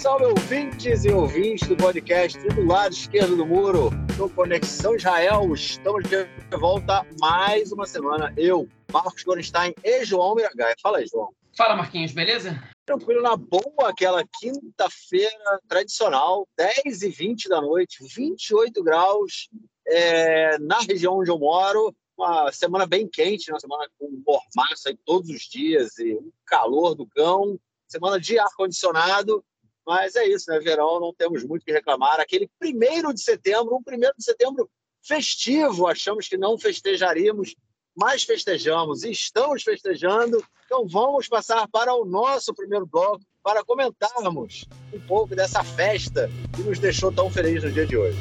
salve ouvintes e ouvintes do podcast do lado esquerdo do muro, no Conexão Israel. Estamos de volta mais uma semana. Eu, Marcos Gorenstein e João Miragaia. Fala aí, João. Fala, Marquinhos, beleza? Tranquilo, na boa, aquela quinta-feira tradicional, 10 e 20 da noite, 28 graus é, na região onde eu moro. Uma semana bem quente, uma semana com mormaço aí todos os dias e um calor do cão. Semana de ar-condicionado mas é isso, né? Verão, não temos muito que reclamar. Aquele primeiro de setembro, um primeiro de setembro festivo, achamos que não festejaríamos, mas festejamos e estamos festejando. Então vamos passar para o nosso primeiro bloco para comentarmos um pouco dessa festa que nos deixou tão felizes no dia de hoje.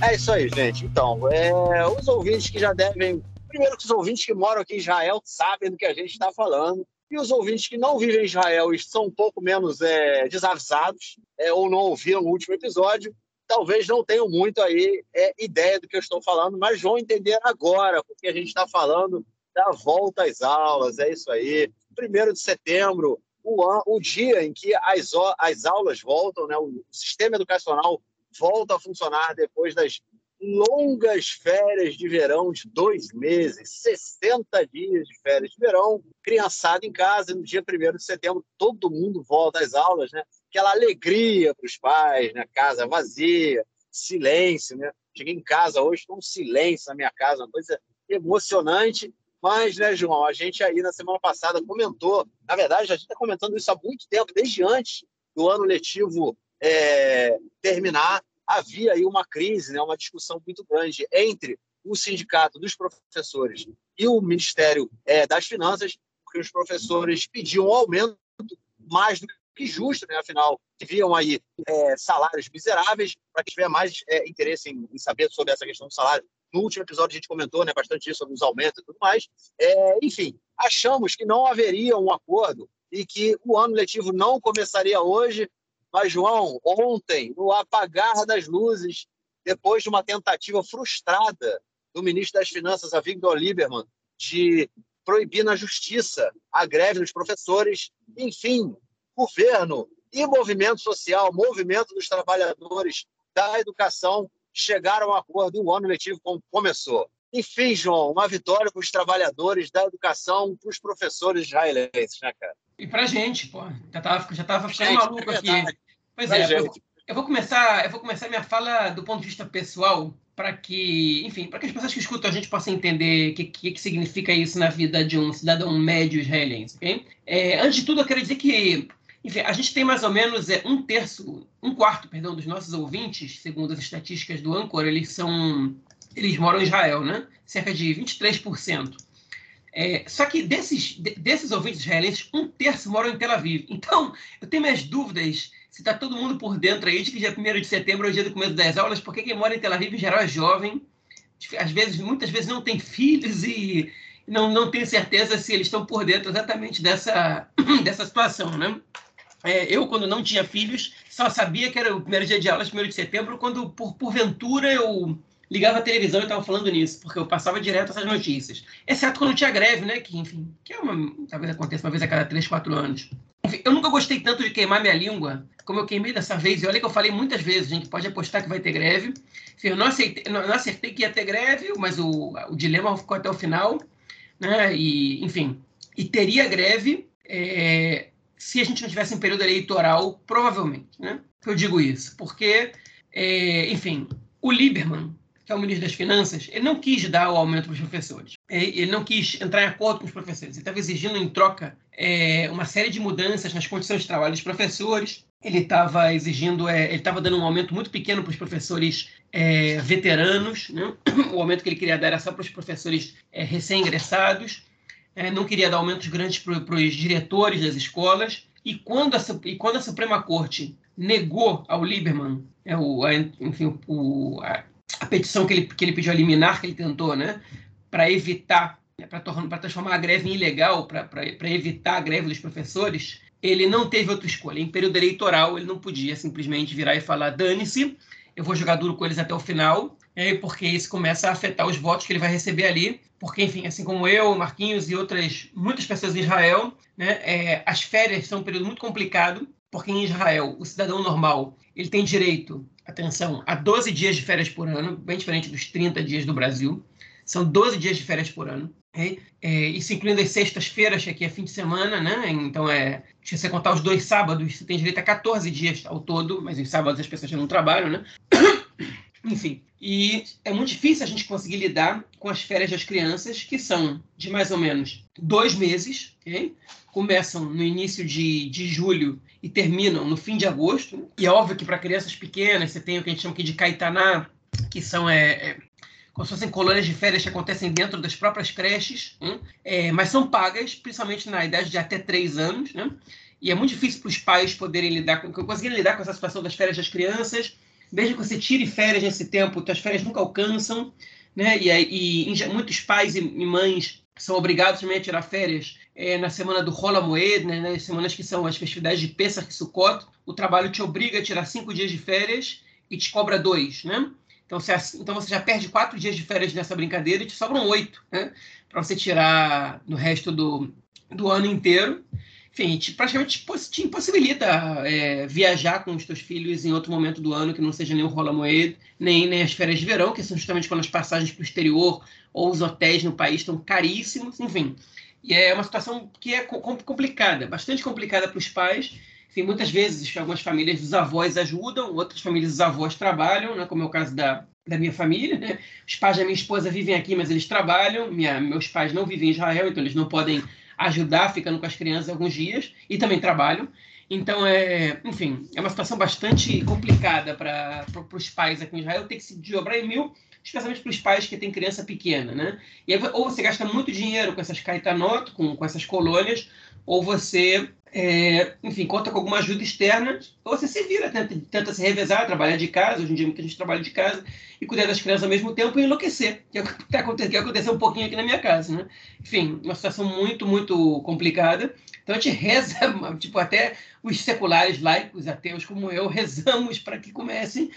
É isso aí, gente. Então, é, os ouvintes que já devem. Primeiro que os ouvintes que moram aqui em Israel sabem do que a gente está falando. E os ouvintes que não vivem em Israel e são um pouco menos é, desavisados é, ou não ouviram o último episódio, talvez não tenham muito aí é, ideia do que eu estou falando, mas vão entender agora, porque a gente está falando da volta às aulas, é isso aí. Primeiro de setembro, o, an, o dia em que as, as aulas voltam, né, o sistema educacional volta a funcionar depois das longas férias de verão de dois meses, 60 dias de férias de verão, criançada em casa, no dia 1 de setembro, todo mundo volta às aulas, né? Aquela alegria para os pais, né? Casa vazia, silêncio, né? Cheguei em casa hoje com um silêncio na minha casa, uma coisa emocionante. Mas, né, João, a gente aí na semana passada comentou, na verdade, a gente está comentando isso há muito tempo, desde antes do ano letivo é, terminar, havia aí uma crise, né, uma discussão muito grande entre o sindicato dos professores e o Ministério é, das Finanças, porque os professores pediam um aumento mais do que justo, né? afinal, viam aí é, salários miseráveis. Para quem tiver mais é, interesse em, em, saber sobre essa questão do salário, no último episódio a gente comentou né, bastante isso sobre os aumentos e tudo mais. É, enfim, achamos que não haveria um acordo e que o ano letivo não começaria hoje, mas, João, ontem, no apagar das luzes, depois de uma tentativa frustrada do ministro das Finanças, Avigdor Lieberman, de proibir na justiça a greve dos professores, enfim, governo e movimento social, movimento dos trabalhadores da educação chegaram a acordo e o ano letivo começou. Enfim, João, uma vitória para os trabalhadores da educação, para os professores israelenses, né, cara? E para a gente, pô. Já estava já tava ficando gente, maluco é aqui. Pois é, eu, eu, vou começar, eu vou começar minha fala do ponto de vista pessoal, para que, enfim, para que as pessoas que escutam a gente possam entender o que, que, que, significa isso na vida de um cidadão médio israelense, ok? É, antes de tudo, eu quero dizer que, enfim, a gente tem mais ou menos é, um terço, um quarto, perdão, dos nossos ouvintes, segundo as estatísticas do Ancor, eles são, eles moram em Israel, né? Cerca de 23%. É, só que desses, desses ouvintes israelenses, um terço moram em Tel Aviv. Então, eu tenho minhas dúvidas se está todo mundo por dentro aí de que dia 1 de setembro é o dia do começo das aulas, porque quem mora em Tel Aviv, em geral, é jovem, às vezes, muitas vezes não tem filhos e não, não tem certeza se eles estão por dentro exatamente dessa, dessa situação, né? É, eu, quando não tinha filhos, só sabia que era o primeiro dia de aulas, 1 de setembro, quando, por, porventura, eu ligava a televisão e estava falando nisso, porque eu passava direto essas notícias. Exceto quando tinha greve, né? Que, enfim, que é uma, talvez aconteça uma vez a cada 3, 4 anos. Enfim, eu nunca gostei tanto de queimar minha língua como eu queimei dessa vez. E olha que eu falei muitas vezes, gente pode apostar que vai ter greve. Eu não, aceitei, não, não acertei que ia ter greve, mas o, o dilema ficou até o final. Né? E, enfim, e teria greve é, se a gente não tivesse em período eleitoral, provavelmente. Né? Eu digo isso, porque, é, enfim, o Lieberman, que é o ministro das Finanças, ele não quis dar o aumento para os professores. Ele não quis entrar em acordo com os professores. Ele estava exigindo em troca é, uma série de mudanças nas condições de trabalho dos professores. Ele estava exigindo, é, ele estava dando um aumento muito pequeno para os professores é, veteranos. Né? O aumento que ele queria dar era só para os professores é, recém-ingressados. É, não queria dar aumentos grandes para os diretores das escolas. E quando, a, e quando a Suprema Corte negou ao Lieberman é, o, a, enfim, o, a, a petição que ele, que ele pediu a que ele tentou, né, para evitar, né, para transformar a greve em ilegal, para evitar a greve dos professores, ele não teve outra escolha. Em período eleitoral, ele não podia simplesmente virar e falar: dane-se, eu vou jogar duro com eles até o final, é, porque isso começa a afetar os votos que ele vai receber ali, porque, enfim, assim como eu, Marquinhos e outras muitas pessoas em Israel, né, é, as férias são um período muito complicado, porque em Israel, o cidadão normal, ele tem direito, atenção, a 12 dias de férias por ano, bem diferente dos 30 dias do Brasil. São 12 dias de férias por ano. É, é, isso incluindo as sextas-feiras, que aqui é fim de semana, né? Então, é, se você contar os dois sábados, você tem direito a 14 dias ao todo, mas em sábados as pessoas já não trabalham, né? Enfim, e é muito difícil a gente conseguir lidar com as férias das crianças, que são de mais ou menos dois meses, okay? começam no início de, de julho e terminam no fim de agosto. E é óbvio que para crianças pequenas, você tem o que a gente chama aqui de caetaná, que são é, é, como se fossem colônias de férias que acontecem dentro das próprias creches, né? é, mas são pagas, principalmente na idade de até três anos. Né? E é muito difícil para os pais poderem lidar com, conseguirem lidar com essa situação das férias das crianças mesmo que você tire férias nesse tempo, as férias nunca alcançam, né? E, e, e muitos pais e, e, mães são obrigados também a tirar férias é, na semana do Rola Moed, né? Nas semanas que são as festividades de Pesach e Sukkot, o trabalho te obriga a tirar cinco dias de férias e te cobra dois, né? Então você, então você já perde quatro dias de férias nessa brincadeira e te sobram oito, né? Para você tirar no resto do, do ano inteiro enfim, te, praticamente te impossibilita é, viajar com os teus filhos em outro momento do ano que não seja nem o Rola Moed, nem, nem as férias de verão, que são justamente quando as passagens para o exterior ou os hotéis no país estão caríssimos, enfim. E é uma situação que é complicada, bastante complicada para os pais. Enfim, muitas vezes algumas famílias dos avós ajudam, outras famílias dos avós trabalham, né, como é o caso da, da minha família. Né? Os pais da minha esposa vivem aqui, mas eles trabalham. Minha, meus pais não vivem em Israel, então eles não podem ajudar ficando com as crianças alguns dias e também trabalham. Então, é, enfim, é uma situação bastante complicada para os pais aqui em Israel ter que se dobrar em mil, especialmente para os pais que têm criança pequena, né? E aí, ou você gasta muito dinheiro com essas caetanot, com, com essas colônias, ou você é, enfim, conta com alguma ajuda externa, ou você se vira, tenta, tenta, se revezar, trabalhar de casa, hoje em dia muita gente trabalha de casa, e cuidar das crianças ao mesmo tempo e enlouquecer, que é o que, tá que aconteceu um pouquinho aqui na minha casa, né? Enfim, uma situação muito, muito complicada. Então a gente reza, tipo, até os seculares laicos, ateus como eu, rezamos para que comecem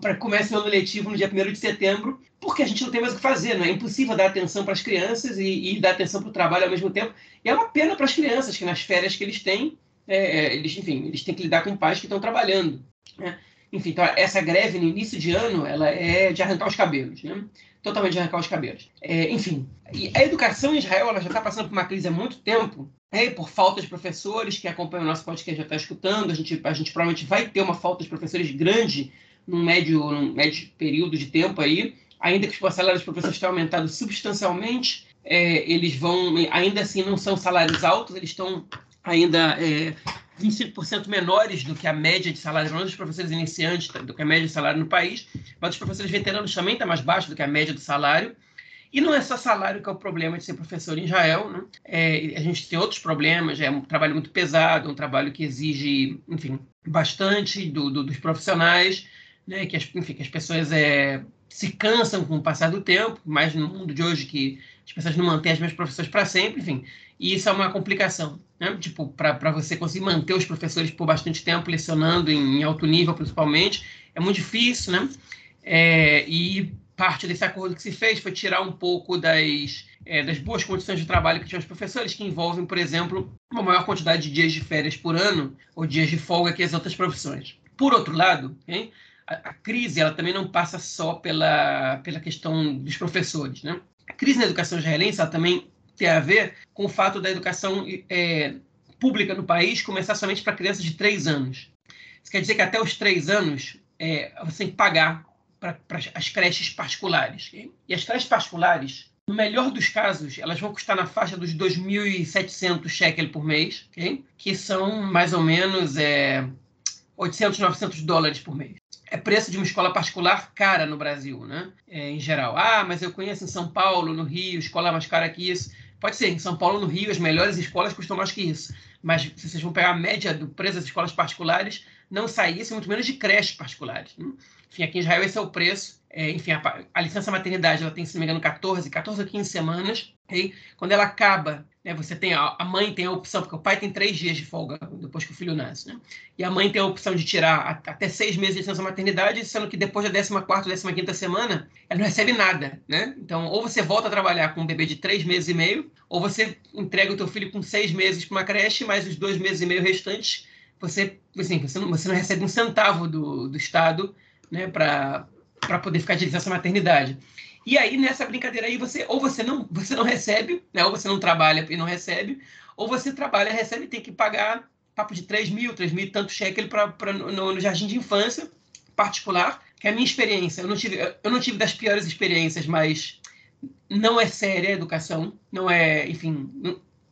para comece o ano letivo no dia 1 de setembro, porque a gente não tem mais o que fazer, não é impossível dar atenção para as crianças e, e, dar atenção para o trabalho ao mesmo tempo. E é uma pena para as crianças que nas férias que eles têm, é, é, eles, enfim, eles têm que lidar com pais que estão trabalhando. Né? Enfim, então essa greve no início de ano, ela é de arrancar os cabelos, né? Totalmente de arrancar os cabelos. É, enfim, a educação em Israel ela já está passando por uma crise há muito tempo, é, por falta de professores que acompanham o nosso podcast já está escutando. A gente, a gente provavelmente vai ter uma falta de professores grande num médio, num médio período de tempo aí, ainda que os salários dos professores tenham aumentado substancialmente, é, eles vão, ainda assim, não são salários altos, eles estão ainda é, 25% menores do que a média de salário, não dos professores iniciantes, do que a média de salário no país, mas os professores veteranos também está mais baixo do que a média do salário. E não é só salário que é o problema de ser professor em Israel, né? É, a gente tem outros problemas, é um trabalho muito pesado, um trabalho que exige, enfim, bastante do, do, dos profissionais né, que, as, enfim, que as pessoas é, se cansam com o passar do tempo, mais no mundo de hoje que as pessoas não mantêm as mesmas professores para sempre, enfim, e isso é uma complicação, né? Tipo, para você conseguir manter os professores por bastante tempo lecionando em, em alto nível, principalmente, é muito difícil, né? É, e parte desse acordo que se fez foi tirar um pouco das, é, das boas condições de trabalho que tinham os professores, que envolvem, por exemplo, uma maior quantidade de dias de férias por ano ou dias de folga que as outras profissões. Por outro lado, hein, a, crise ela também não passa só pela, pela questão dos professores. Né? A crise na educação israelense ela também tem a ver com o fato da educação é, pública no país começar somente para crianças de três anos. Isso quer dizer que até os três anos é, você tem que pagar para as creches particulares. E as creches particulares, no melhor dos casos, elas vão custar na faixa dos 2.700 shekel por mês, okay? que são mais ou menos é, 800, 900 dólares por mês é preço de uma escola particular cara no Brasil, né? É, em geral. Ah, mas eu conheço em São Paulo, no Rio, escola mais cara que isso. Pode ser, em São Paulo, no Rio, as melhores escolas custam mais que isso. Mas se vocês vão pegar a média do preço das escolas particulares, não saísse, muito menos de creches particulares. Né? Enfim, aqui em Israel esse é o preço. É, enfim, a, a, licença maternidade ela tem, se não me engano, 14, 14 ou 15 semanas. Okay? Quando ela acaba, né, você tem a, a, mãe tem a opção, porque o pai tem três dias de folga depois que o filho nasce, né? E a mãe tem a opção de tirar a, até seis meses de licença maternidade, sendo que depois da 14 ou 15 semana, ela não recebe nada, né? Então, ou você volta a trabalhar com um bebê de três meses e meio, ou você entrega o teu filho com seis meses para uma creche, mais os dois meses e meio restantes, você, assim, você, não, você não recebe um centavo do, do Estado né, para poder ficar de licença maternidade. E aí, nessa brincadeira aí, você ou você não, você não recebe, né, ou você não trabalha e não recebe, ou você trabalha, recebe e tem que pagar papo de 3 mil, 3 mil e tanto shekel pra, pra, no, no jardim de infância particular, que é a minha experiência. Eu não tive, eu não tive das piores experiências, mas não é séria a educação, não é, enfim,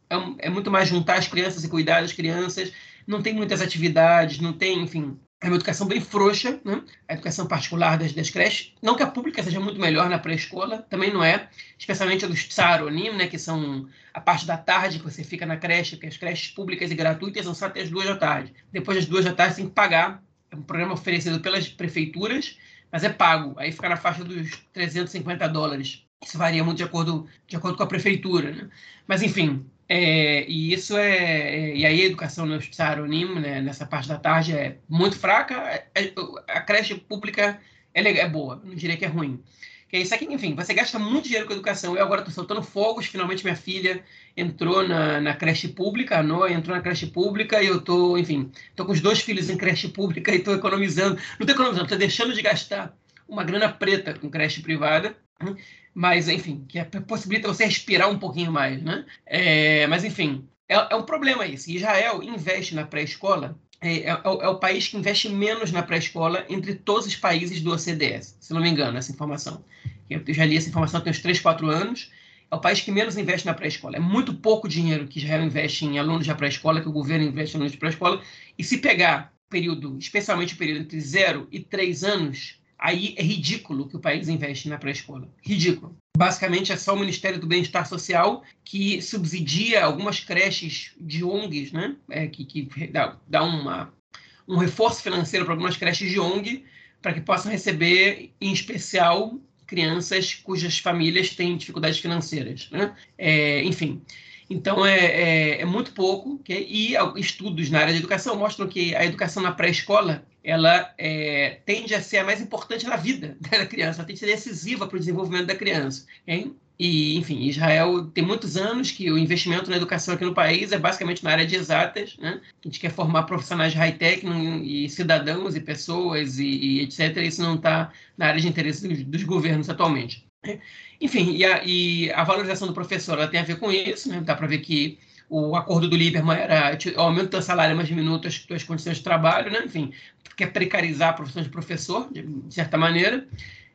é, é muito mais juntar as crianças e cuidar das crianças, não tem muitas atividades, não tem, enfim, é uma educação bem frouxa, né? a educação particular das, das creches. Não que a pública seja muito melhor na pré-escola, também não é, especialmente a dos tsaronim, né? que são a parte da tarde que você fica na creche, que as creches públicas e gratuitas são só até as duas da tarde. Depois das duas da tarde, você tem que pagar. É um programa oferecido pelas prefeituras, mas é pago. Aí fica na faixa dos 350 dólares. Isso varia muito de acordo, de acordo com a prefeitura. Né? Mas, enfim, é, e isso é, é, E aí a educação no Tsaronim, né, nessa parte da tarde, é muito fraca. É, é a creche pública é, é boa, não diria que é ruim. Que é isso aqui, enfim, você gasta muito dinheiro com educação. Eu agora estou soltando fogos, finalmente minha filha entrou na, na creche pública, a Noa entrou na creche pública e eu estou, enfim, estou com os dois filhos em creche pública e estou economizando. Não estou economizando, estou deixando de gastar uma grana preta com creche privada mas enfim, que é, possibilita você respirar um pouquinho mais, né? É, mas enfim, é, é, um problema isso. Israel investe na pré-escola, é, é, é, é o país que investe menos na pré-escola entre todos os países do OCDE, se não me engano, essa informação. Eu já li essa informação tem uns 3, 4 anos. É o país que menos investe na pré-escola. É muito pouco dinheiro que Israel investe em alunos de pré-escola, que o governo investe em alunos de pré-escola. E se pegar período, especialmente o período entre 0 e 3 anos, aí é ridículo que o país investe na pré-escola. Ridículo. Basicamente, é só o Ministério do Bem-Estar Social que subsidia algumas creches de ONGs, né? É, que, que dá, dá uma, um reforço financeiro para algumas creches de ONG para que possam receber, em especial, crianças cujas famílias têm dificuldades financeiras. Né? É, enfim, então é, é, é muito pouco. Okay? E estudos na área de educação mostram que a educação na pré-escola ela é, tende a ser a mais importante na vida da criança, ela tem que ser decisiva para o desenvolvimento da criança. Hein? E, enfim, Israel tem muitos anos que o investimento na educação aqui no país é basicamente na área de exatas. Né? A gente quer formar profissionais de high-tech e cidadãos e pessoas e, e etc. Isso não está na área de interesse dos, dos governos atualmente. Enfim, e a, e a, valorização do professor ela tem a ver com isso. Né? Dá para ver que o acordo do Lieberman era aumento do salário mas diminui as condições de trabalho, né? enfim, quer precarizar a profissão de professor, de, certa maneira,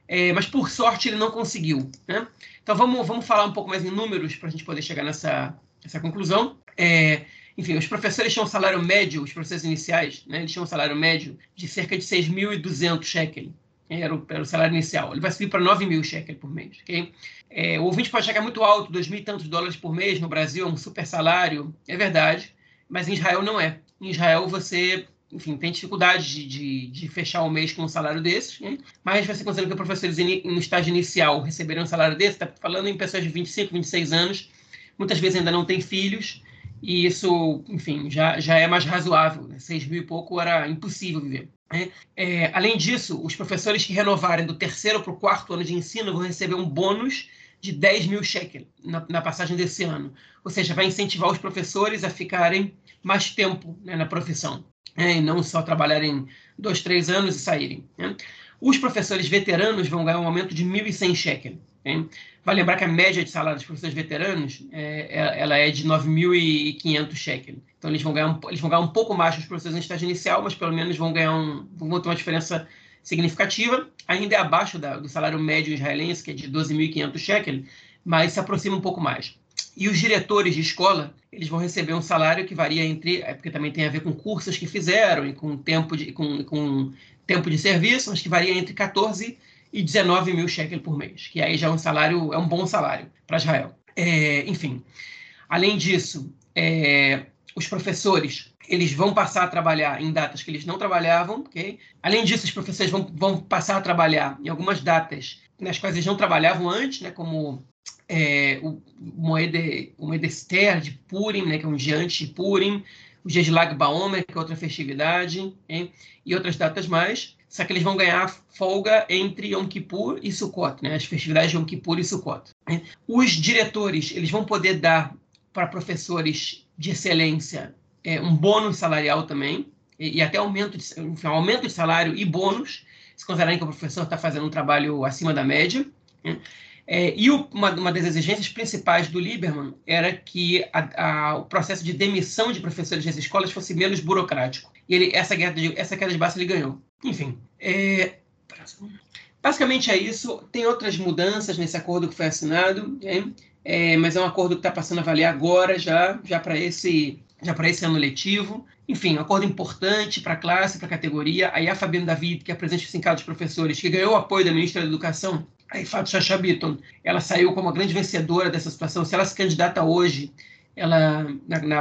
é, mas por sorte ele não conseguiu. Né? Então vamos, vamos falar um pouco mais em números para a gente poder chegar nessa, nessa conclusão. É, enfim, os professores tinham um salário médio, os professores iniciais, né, eles tinham um salário médio de cerca de 6.200 shekel. Era o, era o salário inicial. Ele vai subir para 9 mil shekel por mês. Okay? É, o ouvinte pode chegar muito alto, dois mil e tantos dólares por mês no Brasil, é um super salário, é verdade, mas em Israel não é. Em Israel você, enfim, tem dificuldade de, de, de fechar o mês com um salário desses, né? mas você considera que professores no estágio inicial receberem um salário desse, está falando em pessoas de 25, 26 anos, muitas vezes ainda não têm filhos, e isso, enfim, já, já é mais razoável. Né? 6 mil e pouco era impossível viver. Né? É, além disso, os professores que renovarem do terceiro para o quarto ano de ensino vão receber um bônus de 10 mil shekel na, na, passagem desse ano. Ou seja, vai incentivar os professores a ficarem mais tempo né, na profissão. Né, e não só trabalharem dois, três anos e saírem. Né? Os professores veteranos vão ganhar um aumento de 1.100 shekel. Né? Vale lembrar que a média de salário dos professores veteranos é, é ela é de 9.500 shekel. Então, eles vão, ganhar um, eles vão ganhar um pouco mais que os professores em estágio inicial, mas pelo menos vão ganhar um, vão ter uma diferença significativa. Ainda é abaixo da, do salário médio israelense, que é de 12.500 shekel, mas se aproxima um pouco mais. E os diretores de escola, eles vão receber um salário que varia entre, é porque também tem a ver com cursos que fizeram e com tempo de, com, com tempo de serviço, mas que varia entre 14 e 19 mil shekel por mês, que aí já é um salário, é um bom salário para Israel. É, enfim, além disso, é, os professores eles vão passar a trabalhar em datas que eles não trabalhavam, ok? Além disso, os professores vão, vão passar a trabalhar em algumas datas nas quais eles não trabalhavam antes, né? Como é, o Moeda, o de Purim, né? Que é um dia antes de Purim, o dia de Lag Baomer, que é outra festividade, okay? e outras datas mais. Só que eles vão ganhar folga entre Yom Kippur e Sukkot, né? As festividades de Yom Kippur e Sukkot. Né? Os diretores, eles vão poder dar para professores de excelência é, um bônus salarial também, e, e até aumento de, enfim, aumento de salário e bônus, se considerarem que o professor está fazendo um trabalho acima da média. Né? É, e o, uma, uma, das exigências principais do Lieberman era que a, a, o processo de demissão de professores das escolas fosse menos burocrático. E ele, essa, queda de, essa queda de base ele ganhou. Enfim, é, basicamente é isso. Tem outras mudanças nesse acordo que foi assinado, é, mas é um acordo que está passando a valer agora, já, já para esse já para esse ano letivo. Enfim, um acordo importante para a classe, para a categoria. Aí a Fabiana David, que é presidente do Sindicato dos Professores, que ganhou o apoio da ministra da Educação, a Ifat Chacha Bitton, ela saiu como a grande vencedora dessa situação. Se ela se candidata hoje ela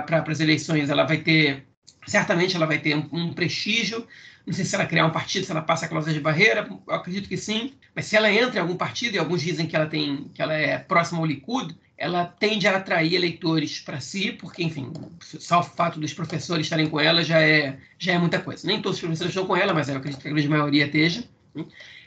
para as eleições, ela vai ter, certamente ela vai ter um, um prestígio. Não sei se ela criar um partido, se ela passa a cláusula de barreira, acredito que sim. Mas se ela entra em algum partido, e alguns dizem que ela tem, que ela é próxima ao Likud, ela tende a atrair eleitores para si, porque, enfim, só o fato dos professores estarem com ela já é, já é muita coisa. Nem todos os professores estão com ela, mas eu acredito que a grande maioria esteja.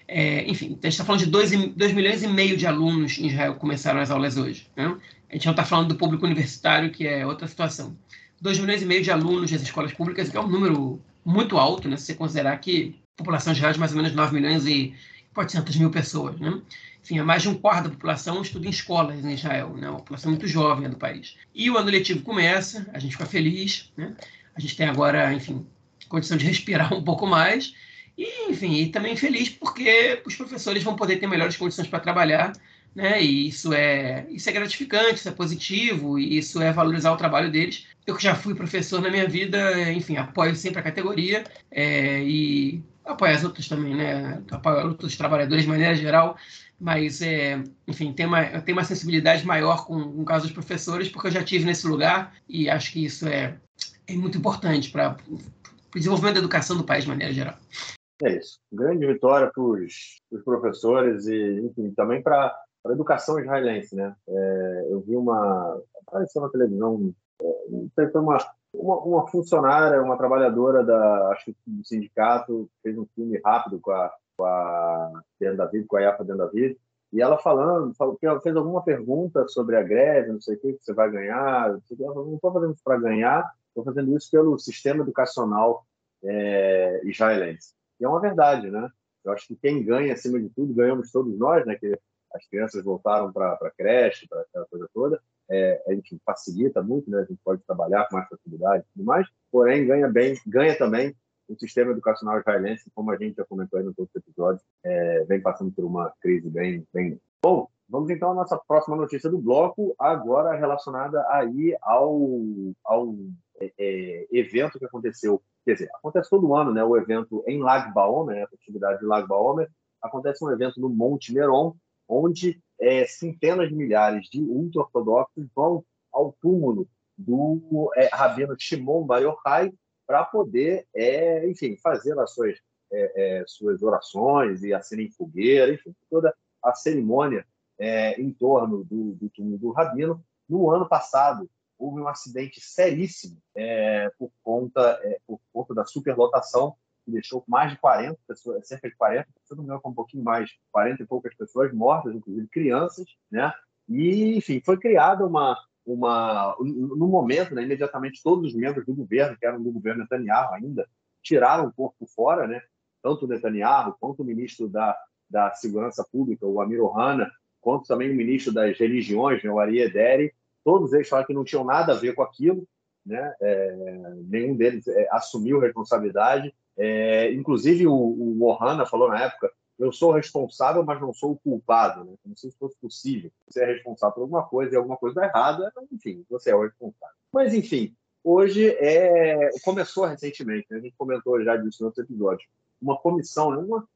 Né? É, enfim, a gente está falando de 2 milhões e meio de alunos em Israel que começaram as aulas hoje. Né? A gente não está falando do público universitário, que é outra situação. 2 milhões e meio de alunos das escolas públicas, que é um número muito alto, né? se você considerar que a população de Israel é de mais ou menos 9 milhões e 400 mil pessoas. Né? enfim, mais de um quarto da população estuda em escolas em Israel, né? uma população muito jovem do país. E o ano letivo começa, a gente fica feliz, né? a gente tem agora, enfim, condição de respirar um pouco mais, e, enfim, e também feliz porque os professores vão poder ter melhores condições para trabalhar, né? E isso é, isso é gratificante, isso é positivo, e isso é valorizar o trabalho deles. Eu que já fui professor na minha vida, enfim, apoio sempre a categoria é, e apoio as outras também, né? Apoio outros trabalhadores de maneira geral mas, é, enfim, tem uma, tem uma sensibilidade maior com, com o caso dos professores, porque eu já tive nesse lugar e acho que isso é, é muito importante para o desenvolvimento da educação do país de maneira geral. É isso. Grande vitória para os professores e, enfim, também para a educação israelense, né? É, eu vi uma... apareceu na televisão, é, foi uma, uma, uma, funcionária, uma trabalhadora da, acho do sindicato, fez um filme rápido com a com a Dan David, com a Yafa Dan David, e ela falando, falou, fez alguma pergunta sobre a greve, não sei o que, que você vai ganhar. Ela falou, não estou fazendo isso para ganhar, estou fazendo isso pelo sistema educacional é, israelense. E é uma verdade, né? Eu acho que quem ganha, acima de tudo, ganhamos todos nós, né? Que as crianças voltaram para a creche, para aquela coisa toda. É, a gente facilita muito, né? A gente pode trabalhar com mais facilidade e tudo mais. Porém, ganha bem, ganha também o sistema educacional israelense, como a gente já comentou aí no outros episódios, é, vem passando por uma crise bem, bem. Bom, vamos então à nossa próxima notícia do bloco, agora relacionada aí ao, ao é, é, evento que aconteceu. Quer dizer, acontece todo ano, né? O evento em Lag Baomer, né, a festividade de Lag Baomer, acontece um evento no Monte Meron, onde é, centenas de milhares de ultra-ortodoxos vão ao túmulo do é, rabino Shimon Bar Yochai, para poder, é, enfim, fazer as suas, é, é, suas orações e acenderem fogueira, enfim, toda a cerimônia em torno do, do túmulo do Rabino. No ano passado, houve um acidente seríssimo é, por, conta, é, por conta da superlotação, que deixou mais de 40 pessoas, cerca de 40, se não me engano, um pouquinho mais, 40 e poucas pessoas mortas, inclusive crianças, né? E, enfim, foi criada uma, uma no momento, né, imediatamente todos os membros do governo, que eram do governo Netanyahu ainda, tiraram o corpo fora, né? Tanto o Netanyahu quanto o ministro da, da Segurança Pública, o Amir Ohana, quanto também o ministro das religiões, né, o Ari Ederi, todos eles falaram que não tinham nada a ver com aquilo, né? É, nenhum deles é, assumiu responsabilidade. É, inclusive o, o Ohana falou na época eu sou responsável, mas não sou o culpado, né? Como se fosse possível. Você é responsável por alguma coisa e alguma coisa errada, enfim, você é o responsável. Mas, enfim, hoje é... começou recentemente, né? a gente comentou já disso no outro episódio, uma comissão, né? uma,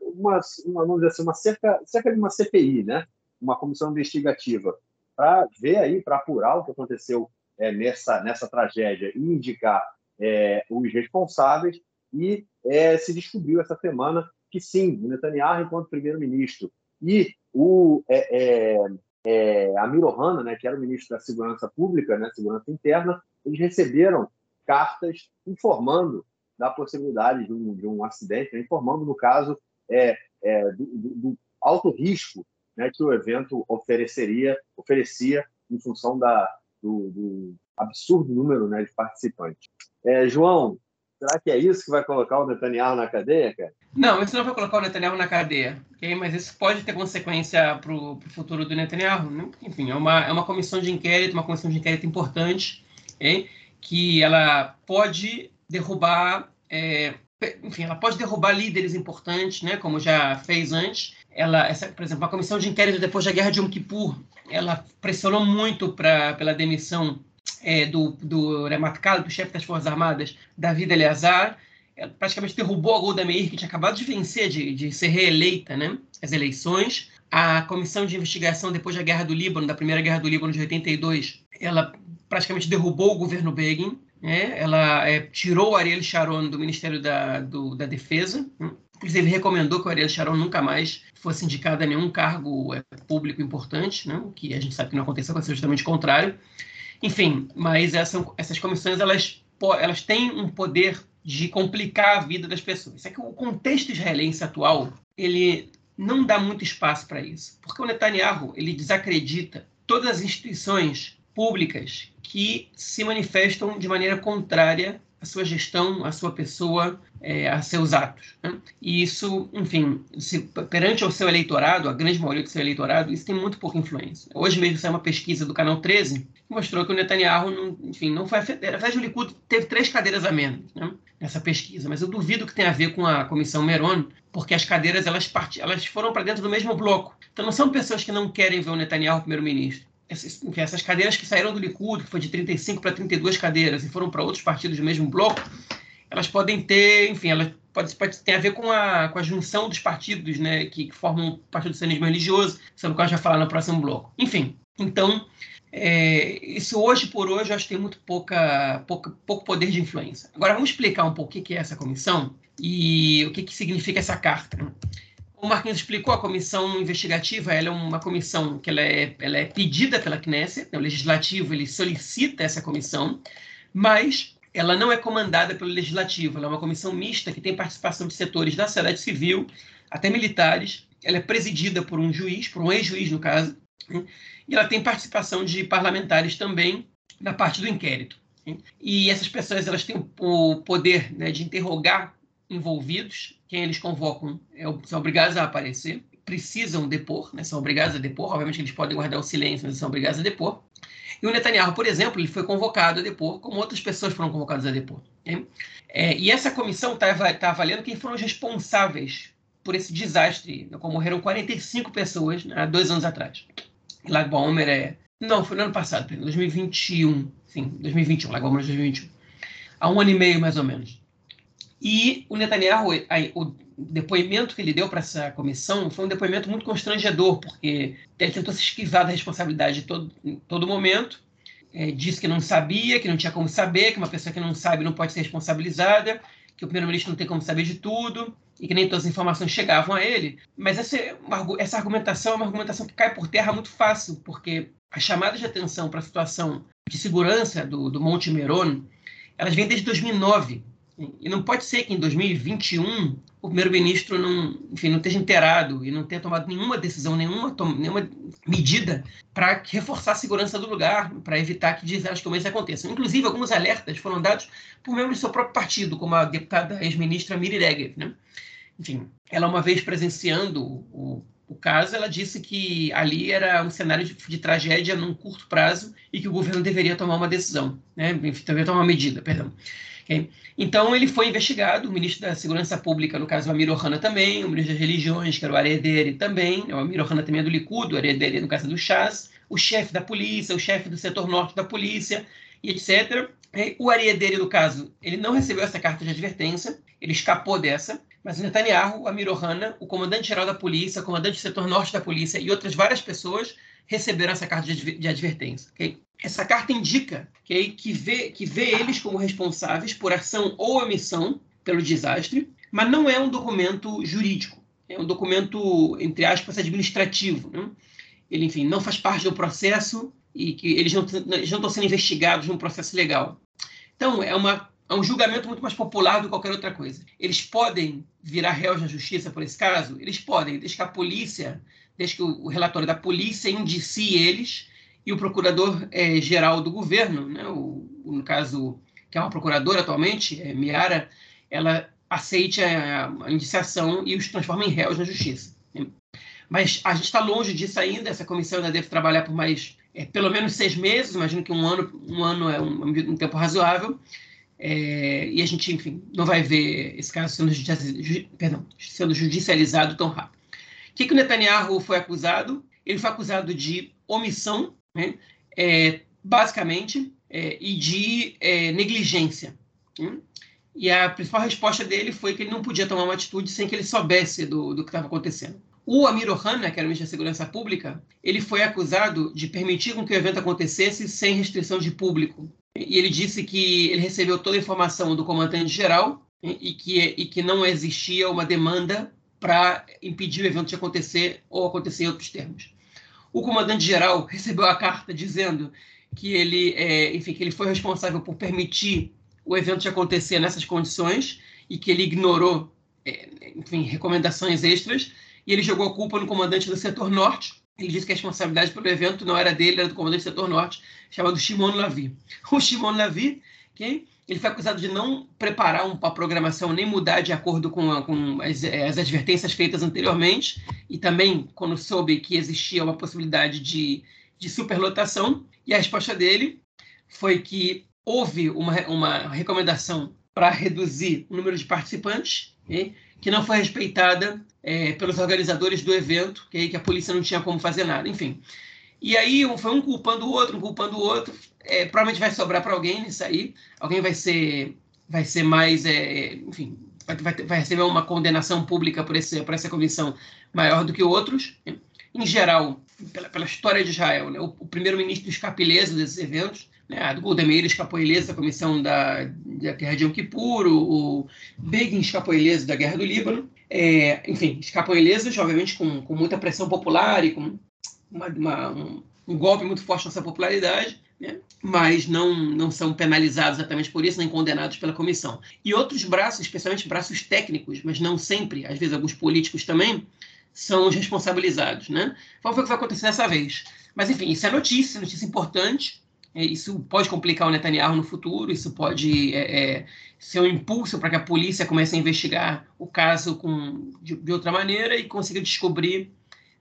uma, uma, vamos dizer assim, uma cerca, cerca de uma CPI, né? uma comissão investigativa, para ver aí, para apurar o que aconteceu é, nessa, nessa tragédia e indicar é, os responsáveis. E é, se descobriu essa semana que sim, o Netanyahu, enquanto primeiro-ministro, e o é, é, é, Amir Ohana, né, que era o ministro da Segurança Pública, né, Segurança Interna, eles receberam cartas informando da possibilidade de um, de um acidente, né, informando, no caso, é, é, do, do, alto risco né, que o evento ofereceria, oferecia em função da, do, do absurdo número né, de participantes. É, João, será que é isso que vai colocar o Netanyahu na cadeia, cara? Não, isso não vai colocar o Netanyahu na cadeia, okay? mas isso pode ter consequência para o futuro do Netanyahu. Né? Enfim, é uma, é uma comissão de inquérito, uma comissão de inquérito importante, okay? que ela pode derrubar, é, enfim, ela pode derrubar líderes importantes, né? como já fez antes. Ela, essa, por exemplo, a comissão de inquérito depois da guerra de Yom Kippur, ela pressionou muito pra, pela demissão é, do, do Rematkal, do chefe das Forças Armadas, David Eleazar, praticamente derrubou a Golda Meir, que tinha acabado de vencer, de, de ser reeleita, né, as eleições. A comissão de investigação depois da Guerra do Líbano, da Primeira Guerra do Líbano de 82, ela praticamente derrubou o governo Begin, né? ela é, tirou Ariel Sharon do Ministério da, do, da Defesa, né? Inclusive recomendou que o Ariel Sharon nunca mais fosse indicado a nenhum cargo é, público importante, né? que a gente sabe que não aconteceu, aconteceu justamente o contrário. Enfim, mas essa, essas comissões elas, elas têm um poder de complicar a vida das pessoas. É que o contexto israelense atual ele não dá muito espaço para isso, porque o Netanyahu ele desacredita todas as instituições públicas que se manifestam de maneira contrária à sua gestão, à sua pessoa, é, a seus atos. Né? E isso, enfim, se, perante o seu eleitorado, a grande maioria do seu eleitorado, isso tem muito pouca influência. Hoje mesmo saiu uma pesquisa do Canal 13 que mostrou que o Netanyahu, não, enfim, não foi afetado. Na o Likud teve três cadeiras a menos né, nessa pesquisa, mas eu duvido que tenha a ver com a comissão Meron, porque as cadeiras elas, part... elas foram para dentro do mesmo bloco. Então não são pessoas que não querem ver o Netanyahu primeiro-ministro. Enfim, essas cadeiras que saíram do Likud, que foi de 35 para 32 cadeiras, e foram para outros partidos do mesmo bloco, elas podem ter, enfim, elas pode, pode ter a ver com a, com a junção dos partidos, né, que, que formam o Partido do Sionismo Religioso, sobre o que a gente vai falar no próximo bloco. Enfim, então, é, isso hoje por hoje eu acho que tem muito pouca, pouca, pouco poder de influência. Agora, vamos explicar um pouco o que é essa comissão e o que, que significa essa carta. O Marquinhos explicou, a comissão investigativa ela é uma comissão que ela é, ela é pedida pela Knesset, né? o Legislativo ele solicita essa comissão, mas ela não é comandada pelo Legislativo, ela é uma comissão mista que tem participação de setores da sociedade civil, até militares, ela é presidida por um juiz, por um ex-juiz no caso, né? e ela tem participação de parlamentares também na parte do inquérito. Né? E essas pessoas elas têm o poder de interrogar envolvidos, quem eles convocam é, são obrigados a aparecer, precisam depor, né, são obrigados a depor, obviamente eles podem guardar o silêncio, mas são obrigados a depor. E o Netanyahu, por exemplo, ele foi convocado a depor, como outras pessoas foram convocadas a depor. Né? É, e essa comissão está tá avaliando quem foram os responsáveis por esse desastre, né, como morreram 45 pessoas né, há dois anos atrás. Lag Baomer é... Não, foi no ano passado, 2021. Sim, 2021, Lag Baomer 2021. Há um ano e meio, mais ou menos. E o Netanyahu, o depoimento que ele deu para essa comissão foi um depoimento muito constrangedor, porque ele tentou se esquivar da responsabilidade todo, em todo momento, é, disse que não sabia, que não tinha como saber, que uma pessoa que não sabe não pode ser responsabilizada, que o primeiro-ministro não tem como saber de tudo, e que nem todas as informações chegavam a ele. Mas essa, essa argumentação é uma argumentação que cai por terra muito fácil, porque as chamadas de atenção para a situação de segurança do, do Monte Meron, elas vêm desde 2009. E não pode ser que em 2021 o primeiro-ministro não, enfim, não esteja inteirado e não tenha tomado nenhuma decisão, nenhuma, nenhuma medida para reforçar a segurança do lugar, para evitar que como esse aconteçam. Inclusive, alguns alertas foram dados por membros do seu próprio partido, como a deputada ex-ministra Miri Regev. Né? Enfim, ela uma vez presenciando o, o caso, ela disse que ali era um cenário de, de, tragédia num curto prazo e que o governo deveria tomar uma decisão, né? deveria tomar uma medida, perdão. Okay? Então, ele foi investigado, o ministro da Segurança Pública, no caso, o Amir Ohana também, o ministro das Religiões, que era o Aredere também, o Amir Ohana também é do Likud, o Aredere, no caso, do Chas, o chefe da polícia, o chefe do setor norte da polícia, e etc. O Aredere, no caso, ele não recebeu essa carta de advertência, ele escapou dessa, mas o Netanyahu, o Amir Ohana, o comandante-geral da polícia, o comandante do setor norte da polícia e outras várias pessoas receberam essa carta de advertência. Okay? Essa carta indica okay, que, vê, que vê eles como responsáveis por ação ou omissão pelo desastre, mas não é um documento jurídico. É um documento, entre aspas, administrativo. Né? Ele, enfim, não faz parte do processo e que eles não, eles não estão sendo investigados num processo legal. Então, é, uma, é um julgamento muito mais popular do que qualquer outra coisa. Eles podem virar réus na justiça por esse caso? Eles podem, desde que a polícia, desde que o, relatório da polícia indicie eles e o procurador-geral é, do governo, né, o, no caso, que é uma procuradora atualmente, é, Miara, ela aceite a, a indiciação e os transforme em réus na justiça. Mas a gente está longe disso ainda, essa comissão ainda deve trabalhar por mais, é, pelo menos seis meses, imagino que um ano, um ano é um, um tempo razoável, é, e a gente, enfim, não vai ver esse caso sendo, judici perdão, sendo judicializado tão rápido. O que, que o Netanyahu foi acusado? Ele foi acusado de omissão, né, é, basicamente, é, e de é, negligência. Né? E a principal resposta dele foi que ele não podia tomar uma atitude sem que ele soubesse do, do que estava acontecendo. O Amir Ohana, que era o ministro da Segurança Pública, ele foi acusado de permitir que o evento acontecesse sem restrição de público. E ele disse que ele recebeu toda a informação do comandante-geral e que, e que não existia uma demanda para impedir o evento de acontecer ou acontecer em outros termos. O comandante-geral recebeu a carta dizendo que ele, é, enfim, que ele foi responsável por permitir o evento de acontecer nessas condições e que ele ignorou, é, enfim, recomendações extras e ele jogou a culpa no comandante do setor norte. Ele disse que a responsabilidade pelo evento não era dele, era do comandante do setor norte, chamado Shimon Lavi. O Shimon Lavi, que ele foi acusado de não preparar uma programação nem mudar de acordo com, a, com as, as, advertências feitas anteriormente e também quando soube que existia uma possibilidade de, de superlotação. E a resposta dele foi que houve uma, uma recomendação para reduzir o número de participantes, que não foi respeitada é, pelos organizadores do evento, okay? que a polícia não tinha como fazer nada, enfim. E aí foi um culpando o outro, um culpando o outro. É, provavelmente vai sobrar para alguém nisso aí. Alguém vai ser, vai ser mais, é, enfim, vai, vai, vai, receber uma condenação pública por, esse, por essa comissão maior do que outros. Em geral, pela, pela história de Israel, né? o, o primeiro-ministro escapa ileso desses eventos né, a Golda Meir escapou ileso da comissão da, da Guerra de Yom Kippur, o Begin escapou ileso da Guerra do Líbano. É, enfim, escapam ilesos, obviamente, com, com muita pressão popular e com uma, uma, um, um, golpe muito forte nessa popularidade, né? mas não, não são penalizados exatamente por isso, nem condenados pela comissão. E outros braços, especialmente braços técnicos, mas não sempre, às vezes alguns políticos também, são os responsabilizados. Né? Vamos ver o que vai acontecer dessa vez. Mas, enfim, isso é notícia, notícia importante. É, isso pode complicar o Netanyahu no futuro, isso pode é, é, ser um impulso para que a polícia comece a investigar o caso com, de, de outra maneira e consiga descobrir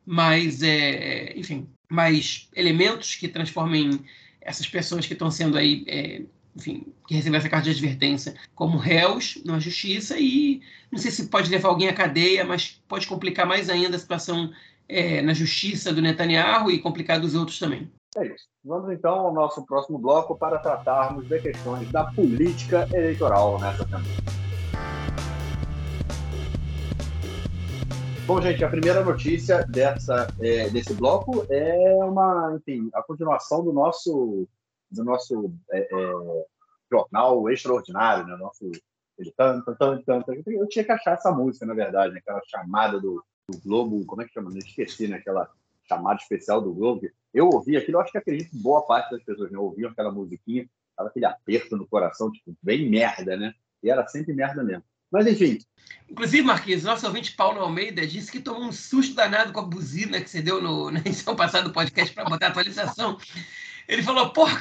mais, é, enfim, mais elementos que transformem essas pessoas que estão sendo aí, é, enfim, que receberam essa carta de advertência como réus na justiça e não sei se pode levar alguém à cadeia, mas pode complicar mais ainda a situação é, na justiça do Netanyahu e complicar dos outros também. É isso. Vamos então ao nosso próximo bloco para tratarmos de questões da política eleitoral nessa semana. Bom, gente, a primeira notícia dessa, é, desse bloco é uma, enfim, a continuação do nosso, do nosso é, é, jornal extraordinário, né? Nosso ele, tanto, tanto, tanto. Eu tinha que achar essa música, na verdade, né? aquela chamada do, do Globo, como é que chama? Eu esqueci, né? Aquela chamada especial do Globo. Eu ouvi aquilo, acho que acredito que boa parte das pessoas né, ouviam aquela musiquinha, tava aquele aperto no coração, tipo, bem merda, né? E era sempre merda mesmo. Mas enfim. Inclusive, Marquinhos, nosso ouvinte Paulo Almeida disse que tomou um susto danado com a buzina que você deu no, na edição passada do podcast para botar atualização. Ele falou, porra,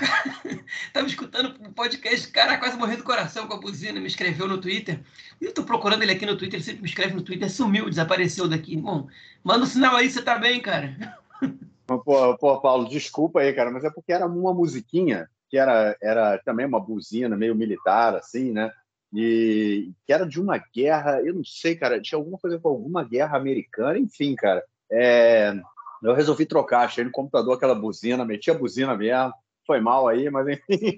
tava escutando o um podcast, cara, quase morrendo do coração com a buzina, me escreveu no Twitter. Eu tô procurando ele aqui no Twitter, ele sempre me escreve no Twitter, sumiu, desapareceu daqui. Bom, manda um sinal aí, você tá bem, cara. Pô, pô, Paulo, desculpa aí, cara, mas é porque era uma musiquinha que era, era também uma buzina meio militar, assim, né? E que era de uma guerra, eu não sei, cara, tinha alguma coisa com alguma guerra americana, enfim, cara. É, eu resolvi trocar, achei no computador aquela buzina, meti a buzina mesmo, foi mal aí, mas enfim.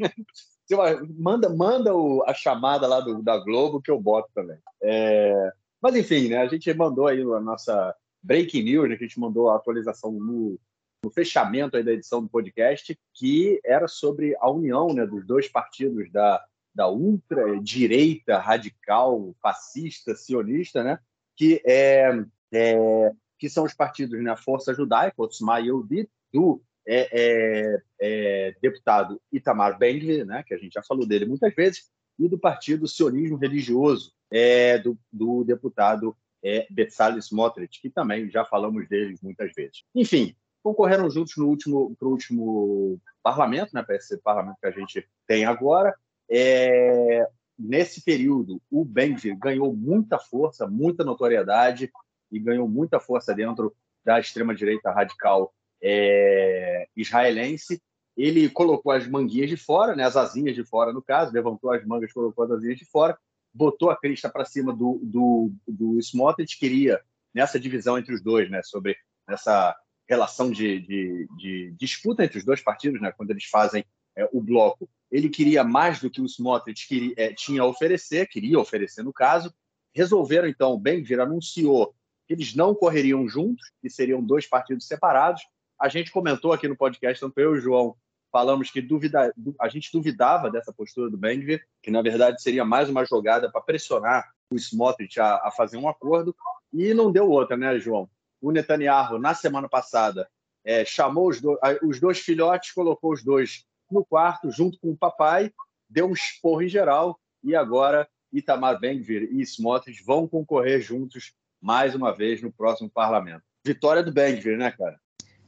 manda manda o, a chamada lá do, da Globo que eu boto também. É, mas enfim, né, a gente mandou aí a nossa breaking news, né, que a gente mandou a atualização no, no fechamento aí da edição do podcast, que era sobre a união né, dos dois partidos da, da ultra-direita radical, fascista, sionista, né, que, é, é, que são os partidos né, Força Judaica, Otzma Yehudit, do é, é, é, deputado Itamar Ben-Gvir, né, que a gente já falou dele muitas vezes, e do partido Sionismo Religioso, é, do, do deputado é, Bezalel Smotrich, que também já falamos deles muitas vezes. Enfim, concorreram juntos no último para o último parlamento, né, para esse parlamento que a gente tem agora. É, nesse período, o Benvir ganhou muita força, muita notoriedade e ganhou muita força dentro da extrema direita radical é, israelense. Ele colocou as manguinhas de fora, né, as asinhas de fora no caso, levantou as mangas, colocou as asinhas de fora, botou a crista para cima do, do, do Smotrich, queria nessa divisão entre os dois, né, sobre essa relação de, de, de, disputa entre os dois partidos, né, quando eles fazem é, o bloco. Ele queria mais do que o Smotrich queria, é, tinha a oferecer, queria oferecer no caso. Resolveram, então, o Ben-Gvir anunciou eles não correriam juntos, que seriam dois partidos separados. A gente comentou aqui no podcast, tanto eu e o João, falamos que duvida, a gente duvidava dessa postura do Ben-Gvir, que na verdade seria mais uma jogada para pressionar o Smotrich a, a fazer um acordo, e não deu outra, né, João? o Netanyahu, na semana passada, é, chamou os, do, os dois filhotes, colocou os dois no quarto, junto com o papai, deu um esporro em geral, e agora Itamar Ben-Gvir e Smotrich vão concorrer juntos mais uma vez no próximo parlamento. Vitória do Ben-Gvir, né, cara?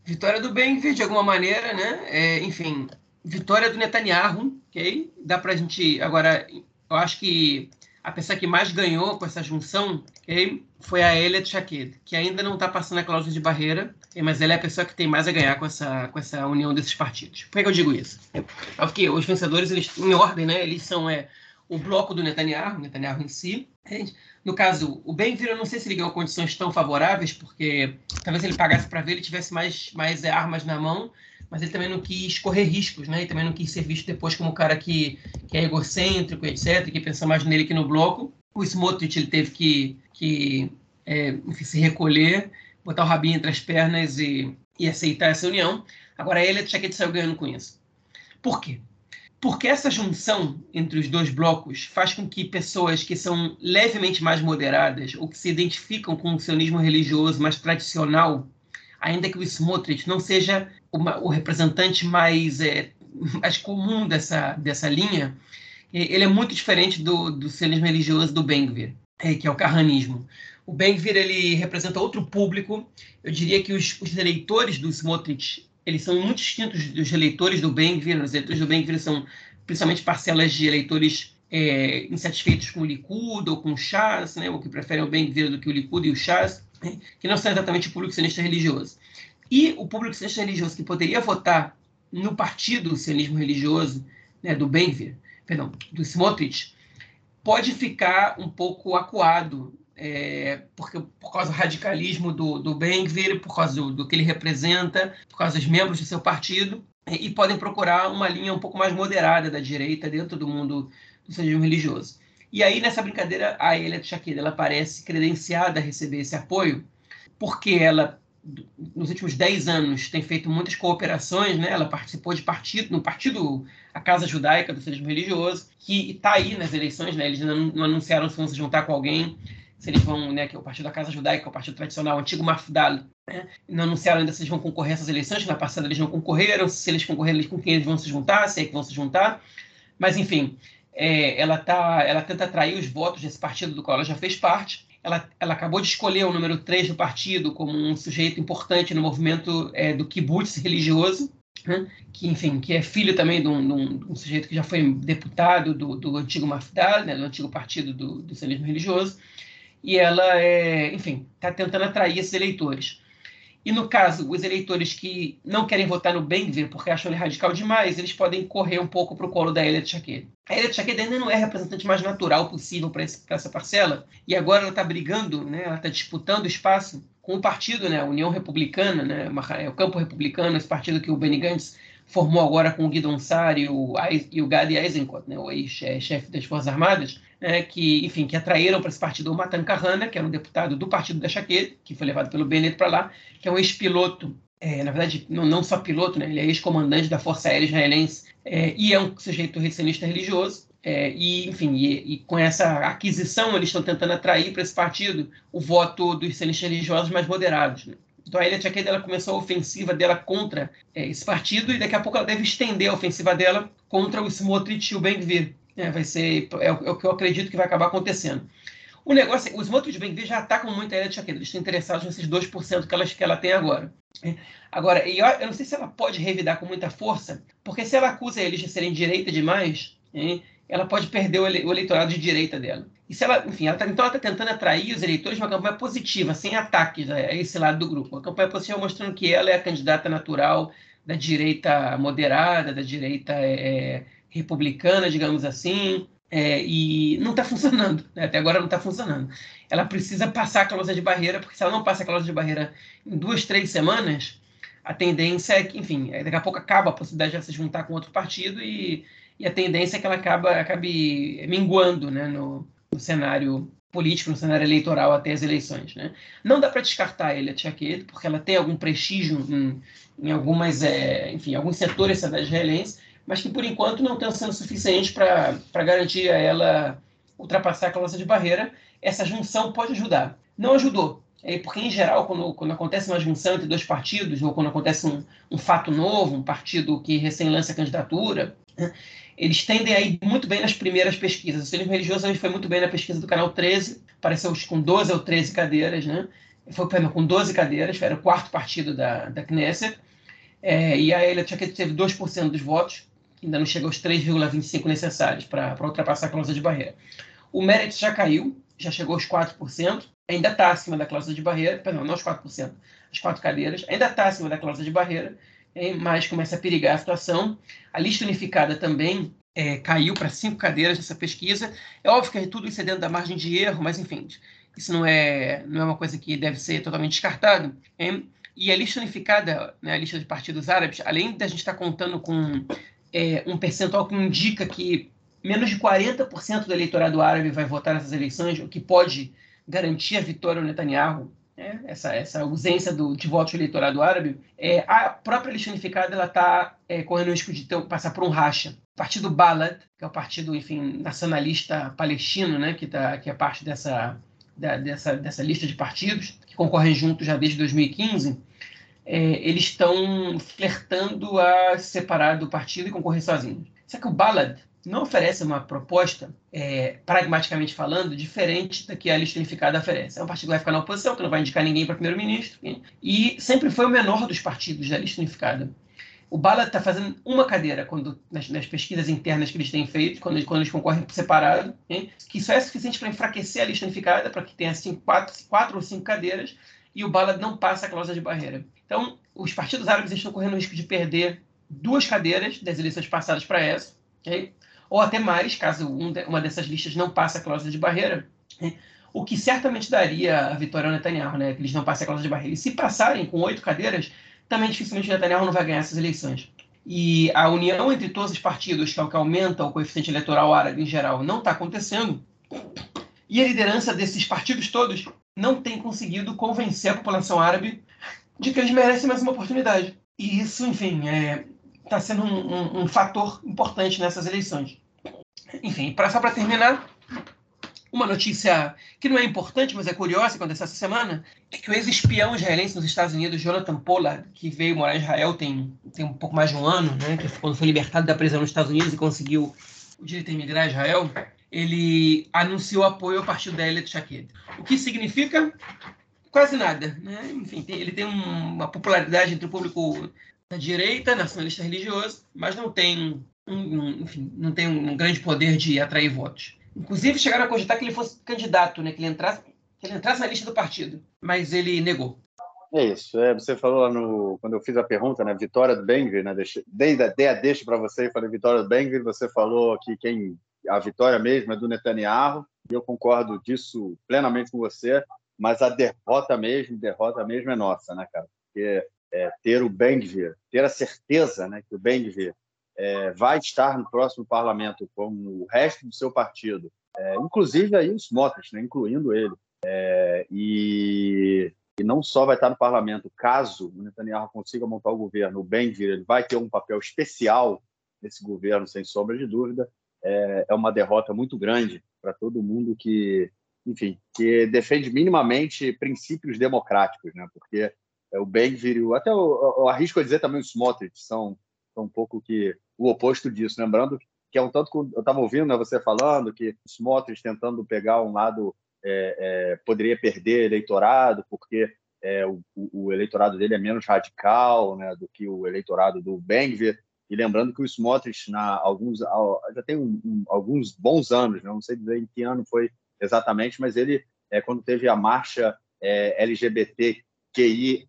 Vitória do Ben-Gvir, de alguma maneira, né? É, enfim, vitória do Netanyahu, ok? Dá pra gente... Agora, eu acho que a pessoa que mais ganhou com essa junção okay, foi a Elia Shaked, que ainda não está passando a cláusula de barreira, mas ela é a pessoa que tem mais a ganhar com essa, com essa união desses partidos. Por que, eu digo isso? É porque os vencedores, eles, em ordem, né, eles são é, o bloco do Netanyahu, o Netanyahu em si. No caso, o Ben-Gvir, eu não sei se ele ganhou condições tão favoráveis, porque talvez ele pagasse para ver, ele tivesse mais, mais é, armas na mão, mas ele também não quis correr riscos, né? E também não quis ser visto depois como um cara que, que é egocêntrico, etc., que pensa mais nele que no bloco. O Smotrich ele teve que, que é, enfim, se recolher, botar o rabinho entre as pernas e, e aceitar essa união. Agora ele é que saiu ganhando com isso. Por quê? Porque essa junção entre os dois blocos faz com que pessoas que são levemente mais moderadas ou que se identificam com o sionismo religioso mais tradicional ainda que o Smotrich não seja uma, o representante mais, é, mais comum dessa, dessa linha, ele é muito diferente do, do sionismo religioso do Ben-Gvir, é, que é o carranismo. O Ben-Gvir ele representa outro público. Eu diria que os, os eleitores do Smotrich eles são muito distintos dos eleitores do Ben-Gvir. Os eleitores do Ben-Gvir são principalmente parcelas de eleitores é, insatisfeitos com o Likud ou com o Shas, né, ou que preferem o Ben-Gvir do que o Likud e o Shas que não são exatamente o público sionista religioso. E o público sionista religioso que poderia votar no partido sionismo religioso né, do Benvir, perdão, do Smotrich, pode ficar um pouco acuado é, porque, por causa do radicalismo do, do Benvir, por causa do, do, que ele representa, por causa dos membros do seu partido, e, e podem procurar uma linha um pouco mais moderada da direita dentro do mundo do sionismo religioso. E aí, nessa brincadeira, a Elia Shakira ela parece credenciada a receber esse apoio, porque ela, nos últimos 10 anos, tem feito muitas cooperações, né? ela participou de partido, no partido, a Casa Judaica do Sionismo Religioso, que está aí nas eleições, né? eles não, não, anunciaram se vão se juntar com alguém, se eles vão, né, que é o partido da Casa Judaica, o partido tradicional, o antigo Mafdal, né? não anunciaram ainda se eles vão concorrer a essas eleições, na passada eles não concorreram, se eles concorrerem, com quem eles vão se juntar, se é que vão se juntar, mas enfim, é, ela, tá, ela tenta atrair os votos desse partido do qual ela já fez parte. Ela, ela acabou de escolher o número 3 do partido como um sujeito importante no movimento é, do kibbutz religioso, né? que, enfim, que é filho também de um, de um, de um sujeito que já foi deputado do, do antigo Mafdal, né? do antigo partido do, do sionismo religioso, e ela, é, enfim, está tentando atrair esses eleitores. E no caso, os eleitores que não querem votar no Ben-Gvir porque acham ele radical demais, eles podem correr um pouco para o colo da Elia Tchaked. A Elia Tchaked ainda não é a representante mais natural possível para essa parcela, e agora ela está brigando, né, ela está disputando espaço com o partido, né, a União Republicana, né, é o Campo Republicano, esse partido que o Benny Gantz formou agora com o Guido Ansari o, e o Gadi Eisenkot, né, o ex-chefe das Forças Armadas, né, que, enfim, que atraíram para esse partido o Matan Kahana, que era um deputado do partido da Chaquet, que foi levado pelo Bennett para lá, que é um ex-piloto é, na verdade, não, não, só piloto, né? ele é ex-comandante da Força Aérea Israelense é, e é um sujeito recenista religioso. É, e, enfim, e, e, com essa aquisição, eles estão tentando atrair para esse partido o voto dos recennistas religiosos mais moderados. Né? Então a Elia Tchaked, ela começou a ofensiva dela contra é, esse partido e daqui a pouco ela deve estender a ofensiva dela contra o Smotrich e o Ben-Gvir. É, vai ser, é, é, o que eu acredito que vai acabar acontecendo. O negócio, os Smotrich e o Ben-Gvir já atacam muito a Elia Tchaked, eles estão interessados nesses 2% que ela, que ela tem agora. É, agora, eu, eu não sei se ela pode revidar com muita força, porque se ela acusa eles de serem direita demais, ela pode perder o, eleitorado de direita dela. E se ela, enfim, ela tá, então ela está tentando atrair os eleitores de uma campanha positiva, sem ataques a esse lado do grupo. Uma campanha positiva mostrando que ela é a candidata natural da direita moderada, da direita é, é republicana, digamos assim, é, e não está funcionando. Né? Até agora não está funcionando. Ela precisa passar a cláusula de barreira, porque se ela não passa a cláusula de barreira em duas, três semanas, a tendência é que, enfim, daqui a pouco acaba a possibilidade de ela se juntar com outro partido e, e a tendência é que ela acaba, acabe minguando né, no, no cenário político, no cenário eleitoral até as eleições. Né? Não dá para descartar ele, a Tchaquet, porque ela tem algum prestígio em, em algumas, é, enfim, alguns setores da israelense, mas que por enquanto não estão sendo suficientes para garantir a ela ultrapassar a cláusula de barreira. Essa junção pode ajudar. Não ajudou, é porque em geral, quando, quando acontece uma junção entre dois partidos, ou quando acontece um, um fato novo, um partido que recém lança candidatura, né, eles tendem a ir muito bem nas primeiras pesquisas. O sionismo religioso foi muito bem na pesquisa do canal 13, apareceu com 12 ou 13 cadeiras, né? Foi perdão, com 12 cadeiras, era o quarto partido da, da Knesset. É, e a Elia Tchaket teve 2% dos votos, ainda não chega aos 3,25 necessários para ultrapassar a cláusula de barreira. O Meretz já caiu, já chegou aos 4%, ainda está acima da cláusula de barreira, perdão, não aos 4%, as quatro cadeiras, ainda está acima da cláusula de barreira, mas começa a perigar a situação. A lista unificada também é, caiu para cinco cadeiras nessa pesquisa. É óbvio que tudo isso é dentro da margem de erro, mas enfim, isso não é, não é uma coisa que deve ser totalmente descartado. Hein? E a lista unificada, né, a lista de partidos árabes, além da gente estar tá contando com é, um percentual que indica que menos de 40% do eleitorado árabe vai votar nessas eleições, o que pode garantir a vitória ao Netanyahu né, essa, essa ausência do, de voto do eleitorado árabe, é, a própria lista unificada está é, correndo o risco de ter, passar por um racha. O partido Balad, que é o partido enfim, nacionalista palestino, né, que, tá, que é parte dessa, da, dessa, dessa lista de partidos, que concorrem juntos já desde 2015, é, eles estão flertando a se separar do partido e concorrer sozinhos. Só que o Balad não oferece uma proposta, é, pragmaticamente falando, diferente da que a lista unificada oferece. É um partido que vai ficar na oposição, que não vai indicar ninguém para primeiro-ministro, e sempre foi o menor dos partidos da lista unificada. O Bala está fazendo uma cadeira quando, nas, nas, pesquisas internas que eles têm feito, quando, quando eles concorrem separado, hein? que só é suficiente para enfraquecer a lista unificada, para que tenha assim, quatro, quatro ou cinco cadeiras, e o Bala não passa a cláusula de barreira. Então, os partidos árabes estão correndo o risco de perder duas cadeiras das eleições passadas para essa, okay? ou até mais, caso uma dessas listas não passe a cláusula de barreira, né? o que certamente daria a vitória ao Netanyahu, né? que eles não passem a cláusula de barreira. E se passarem com oito cadeiras, também dificilmente o Netanyahu não vai ganhar essas eleições. E a união entre todos os partidos, que é o que aumenta o coeficiente eleitoral árabe em geral, não está acontecendo. E a liderança desses partidos todos não tem conseguido convencer a população árabe de que eles merecem mais uma oportunidade. E isso, enfim, está é, tá sendo um, um, um fator importante nessas eleições. Enfim, pra, só para terminar, uma notícia que não é importante, mas é curiosa, aconteceu essa semana, é que o ex-espião israelense nos Estados Unidos, Jonathan Pollard, que veio morar em Israel tem, tem um pouco mais de um ano, né, que quando foi libertado da prisão nos Estados Unidos e conseguiu o direito a emigrar a Israel, ele anunciou apoio ao partido da Elia Shaked. O que significa quase nada. Né? Enfim, tem, ele tem um, uma popularidade entre o público da direita, nacionalista religioso, mas não tem um, enfim, não tem um grande poder de atrair votos. Inclusive, chegaram a cogitar que ele fosse candidato, né? que, ele entrasse, que ele entrasse na lista do partido, mas ele negou. É isso. É, você falou lá no. Quando eu fiz a pergunta, né? Vitória do Bengvir, né? Dei, dei a deixa para você e falei Vitória do Bengvir. Você falou que quem. A vitória mesmo é do Netanyahu, e eu concordo disso plenamente com você, mas a derrota mesmo, derrota mesmo é nossa, né, cara? Porque é, ter o Bengvir, ter a certeza né, que o Bengvir é, vai estar no próximo parlamento como o resto do seu partido, é, inclusive aí os Motas, né, incluindo ele, é, e, e, não só vai estar no parlamento, caso o Netanyahu consiga montar o governo, o Ben-Gvir vai ter um papel especial nesse governo, sem sombra de dúvida. É, é uma derrota muito grande para todo mundo que, enfim, que defende minimamente princípios democráticos, né? Porque é, o Ben-Gvir, até eu, eu arrisco a dizer também os Smotrich são, são um pouco que o oposto disso. Lembrando que é um tanto que eu estava ouvindo né, você falando que os Smotrich tentando pegar um lado é, é, poderia perder eleitorado porque é, o, o, eleitorado dele é menos radical né, do que o eleitorado do Bengvir. E lembrando que o Smotrich, na, alguns, já tem um, um, alguns bons anos, né, não sei dizer em que ano foi exatamente, mas ele, é, quando teve a marcha é, LGBTQIA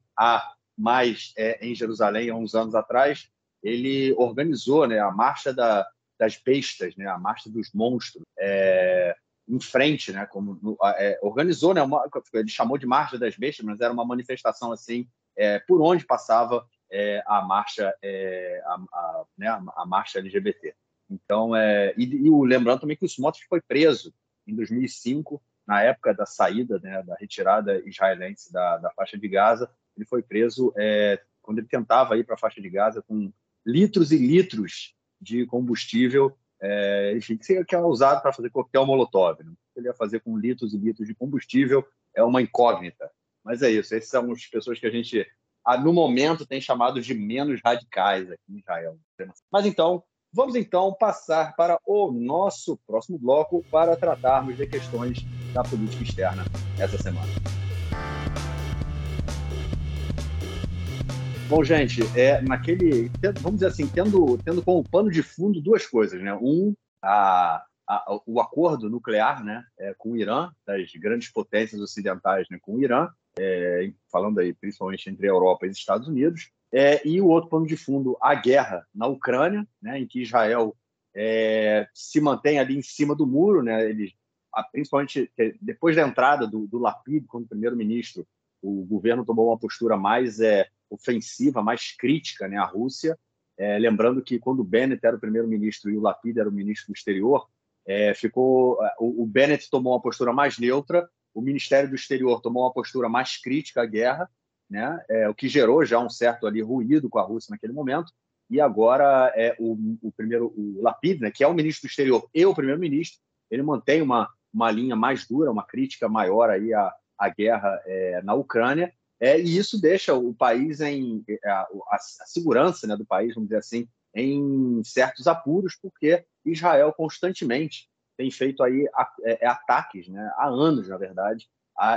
mais é, em Jerusalém, há uns anos atrás, ele organizou né, a marcha da, das bestas, né, a marcha dos monstros. É, em frente, né? Como é, organizou, né? Uma, ele chamou de Marcha das Bestas, mas era uma manifestação assim é, por onde passava é, a marcha, é, a, a, né, a, marcha LGBT. Então, é, e, e lembrando também que o Smotrich foi preso em 2005, na época da saída, né, da retirada israelense da, da faixa de Gaza. Ele foi preso é, quando ele tentava ir para a faixa de Gaza com litros e litros de combustível é, enfim, que é usado para fazer coquetel molotov. Né? Ele ia fazer com litros e litros de combustível é uma incógnita. Mas é isso, essas são as pessoas que a gente, no momento, tem chamado de menos radicais aqui em Israel. Mas então, vamos então passar para o nosso próximo bloco para tratarmos de questões da política externa essa semana. Bom, gente, é naquele, vamos dizer assim, tendo, tendo como pano de fundo duas coisas, né? Um, a, a, o acordo nuclear, né, é, com o Irã, das grandes potências ocidentais, né, com o Irã, é, falando aí principalmente entre a Europa e os Estados Unidos, é, e o outro pano de fundo, a guerra na Ucrânia, né, em que Israel é, se mantém ali em cima do muro, né, ele, principalmente depois da entrada do, do Lapid como primeiro-ministro, o governo tomou uma postura mais é, ofensiva, mais crítica né, à Rússia. É, lembrando que quando o Bennett era o primeiro-ministro e o Lapid era o ministro do exterior, é, ficou o, o, Bennett tomou uma postura mais neutra, o Ministério do Exterior tomou uma postura mais crítica à guerra, né, é, o que gerou já um certo ali ruído com a Rússia naquele momento. E agora é, o, o primeiro, o Lapid, né, que é o ministro do Exterior e o primeiro-ministro, ele mantém uma, uma linha mais dura, uma crítica maior aí à, à guerra é, na Ucrânia é, e isso deixa o país em é, a, a, segurança né, do país, vamos dizer assim, em certos apuros, porque Israel constantemente tem feito aí é, ataques, né, há anos, na verdade,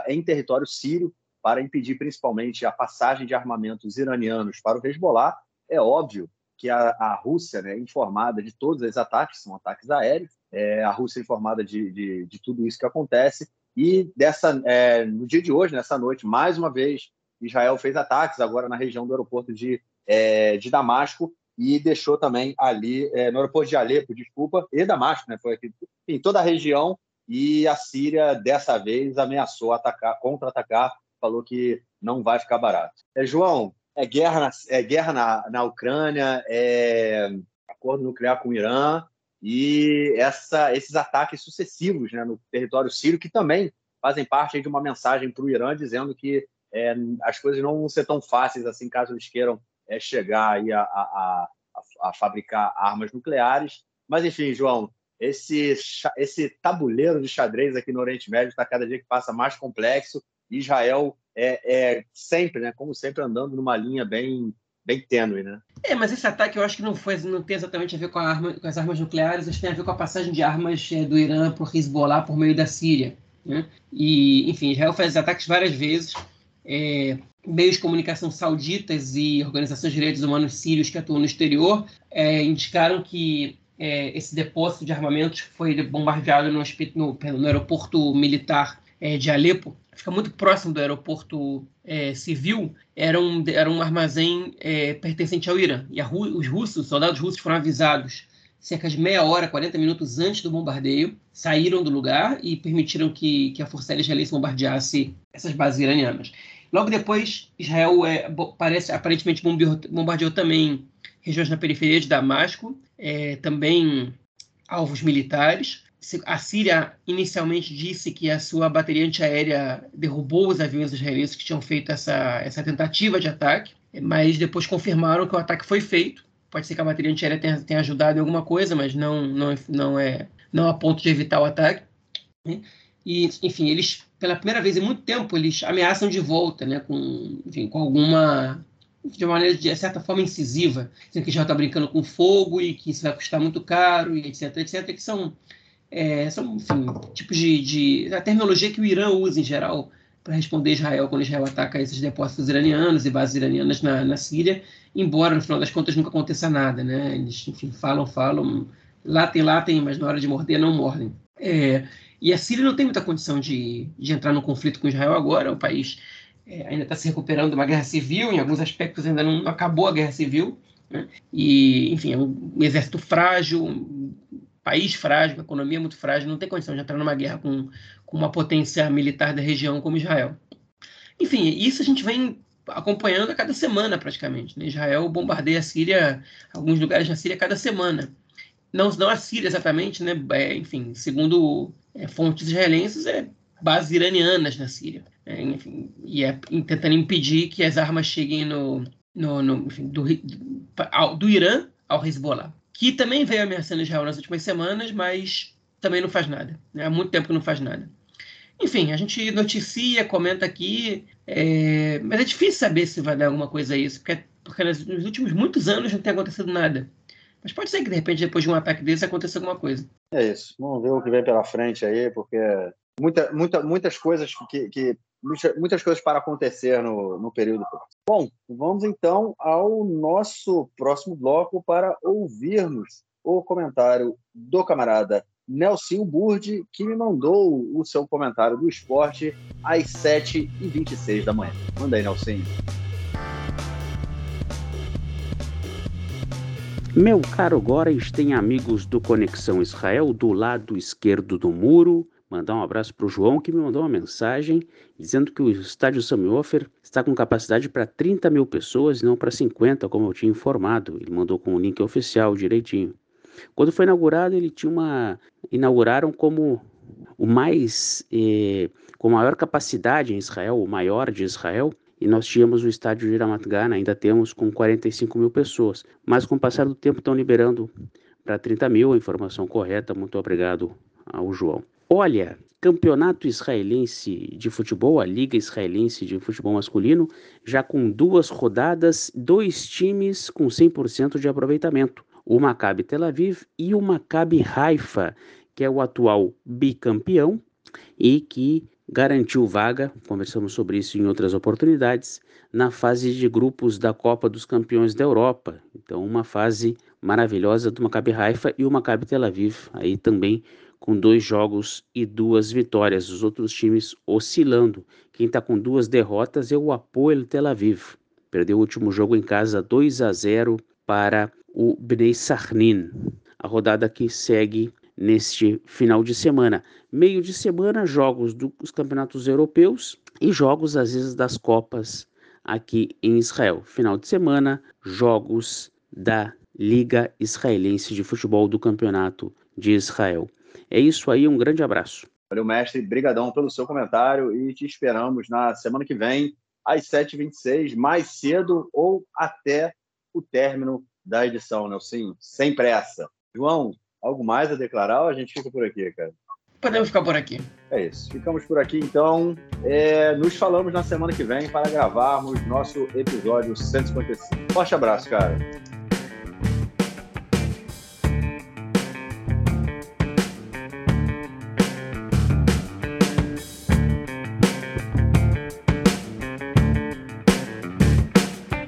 em território sírio para impedir principalmente a passagem de armamentos iranianos para o Hezbollah. É óbvio que a, a Rússia, né, informada de todos os ataques, são ataques aéreos, é, a Rússia informada de, de, de, tudo isso que acontece, e dessa, é, no dia de hoje, nessa noite, mais uma vez, Israel fez ataques agora na região do aeroporto de, é, de Damasco e deixou também ali, é, no aeroporto de Alepo, desculpa, e Damasco, né? Foi aqui, em toda a região. E a Síria, dessa vez, ameaçou atacar, contra-atacar, falou que não vai ficar barato. É, João, é guerra na, é guerra na, na Ucrânia, é acordo nuclear com o Irã e essa, esses ataques sucessivos né, no território sírio, que também fazem parte de uma mensagem para o Irã dizendo que é, as coisas não vão ser tão fáceis assim caso eles queiram é, chegar aí a, a, a, a, fabricar armas nucleares. Mas, enfim, João, esse, esse tabuleiro de xadrez aqui no Oriente Médio está cada dia que passa mais complexo. Israel é, é sempre, né, como sempre, andando numa linha bem bem tênue, né? É, mas esse ataque eu acho que não foi, não tem exatamente a ver com, arma, com as armas nucleares, acho que tem a ver com a passagem de armas é, do Irã para o Hezbollah por meio da Síria. Né? E, enfim, Israel faz ataques várias vezes é, meios de comunicação sauditas e organizações de direitos humanos sírios que atuam no exterior é, indicaram que é, esse depósito de armamentos foi bombardeado no, no, no aeroporto militar é, de Alepo, fica muito próximo do aeroporto é, civil, era um, era um armazém é, pertencente ao Irã. E os russos, os soldados russos foram avisados cerca de meia hora, 40 minutos antes do bombardeio, saíram do lugar e permitiram que, que a Força Aérea Israelense bombardeasse essas bases iranianas. Logo depois, Israel é, parece, aparentemente bombardeou, também regiões na periferia de Damasco, é, também alvos militares. A Síria inicialmente disse que a sua bateria antiaérea derrubou os aviões israelenses que tinham feito essa, essa tentativa de ataque, mas depois confirmaram que o ataque foi feito. Pode ser que a bateria antiaérea tenha, tenha ajudado em alguma coisa, mas não, não, não, é, não a ponto de evitar o ataque. E, enfim, eles, pela primeira vez em muito tempo, eles ameaçam de volta, né, com, enfim, com alguma de maneira, de certa forma, incisiva, dizendo que já está brincando com fogo e que isso vai custar muito caro, e etc, etc, que são é, são, enfim, tipos de, de. a terminologia que o Irã usa em geral para responder Israel quando Israel ataca esses depósitos iranianos e bases iranianas na, na Síria, embora no final das contas nunca aconteça nada, né? Eles, enfim, falam, falam, latem, latem, mas na hora de morder não mordem. É, e a Síria não tem muita condição de, de entrar num conflito com Israel agora, o país é, ainda está se recuperando de uma guerra civil, em alguns aspectos ainda não acabou a guerra civil, né? e, enfim, é um exército frágil, país frágil, economia muito frágil, não tem condição de entrar numa guerra com, com uma potência militar da região como Israel. Enfim, isso a gente vem acompanhando a cada semana praticamente. Né? Israel bombardeia a Síria, alguns lugares na Síria cada semana. Não, não a Síria exatamente, né? É, enfim, segundo é, fontes israelenses, é bases iranianas na Síria. É, enfim, e é tentando impedir que as armas cheguem no, no, no enfim, do, do, do Irã ao Hezbollah que também veio ameaçando Israel nas últimas semanas, mas também não faz nada. Né? Há muito tempo que não faz nada. Enfim, a gente noticia, comenta aqui, é... mas é difícil saber se vai dar alguma coisa a isso, porque, porque nos últimos muitos anos não tem acontecido nada. Mas pode ser que, de repente, depois de um ataque desse, aconteça alguma coisa. É isso. Vamos ver o que vem pela frente aí, porque muita, muita, muitas coisas que, que muitas coisas para acontecer no, no período. Bom, vamos então ao nosso próximo bloco para ouvirmos o comentário do camarada Nelson Burdi, que me mandou o seu comentário do esporte às 7h26 da manhã. Manda aí, Nelson. Meu caro Góres tem amigos do Conexão Israel do lado esquerdo do muro, mandar um abraço para o João, que me mandou uma mensagem dizendo que o estádio Samiofer está com capacidade para 30 mil pessoas e não para 50, como eu tinha informado. Ele mandou com o link oficial direitinho. Quando foi inaugurado, ele tinha uma. inauguraram como o mais. Eh, com maior capacidade em Israel, o maior de Israel, e nós tínhamos o estádio de Ramat ainda temos com 45 mil pessoas. Mas com o passar do tempo estão liberando para 30 mil, a informação correta. Muito obrigado ao João. Olha, campeonato israelense de futebol, a Liga Israelense de Futebol Masculino, já com duas rodadas, dois times com 100% de aproveitamento. O Maccabi Tel Aviv e o Maccabi Haifa, que é o atual bicampeão e que garantiu vaga, conversamos sobre isso em outras oportunidades, na fase de grupos da Copa dos Campeões da Europa. Então, uma fase maravilhosa do Maccabi Haifa e o Maccabi Tel Aviv, aí também com dois jogos e duas vitórias, os outros times oscilando. Quem está com duas derrotas é o Apoel Tel Aviv. Perdeu o último jogo em casa 2 a 0 para o Bnei Sarnin. A rodada que segue neste final de semana. Meio de semana, jogos dos campeonatos europeus e jogos às vezes das Copas aqui em Israel. Final de semana, jogos da Liga Israelense de Futebol do Campeonato de Israel. É isso aí, um grande abraço. Valeu, mestre. Brigadão pelo seu comentário e te esperamos na semana que vem, às 7h26, mais cedo ou até o término da edição, Nelson. Sem pressa. João, algo mais a declarar ou a gente fica por aqui, cara? Podemos ficar por aqui. É isso. Ficamos por aqui, então. É, nos falamos na semana que vem para gravarmos nosso episódio 155. Forte abraço, cara.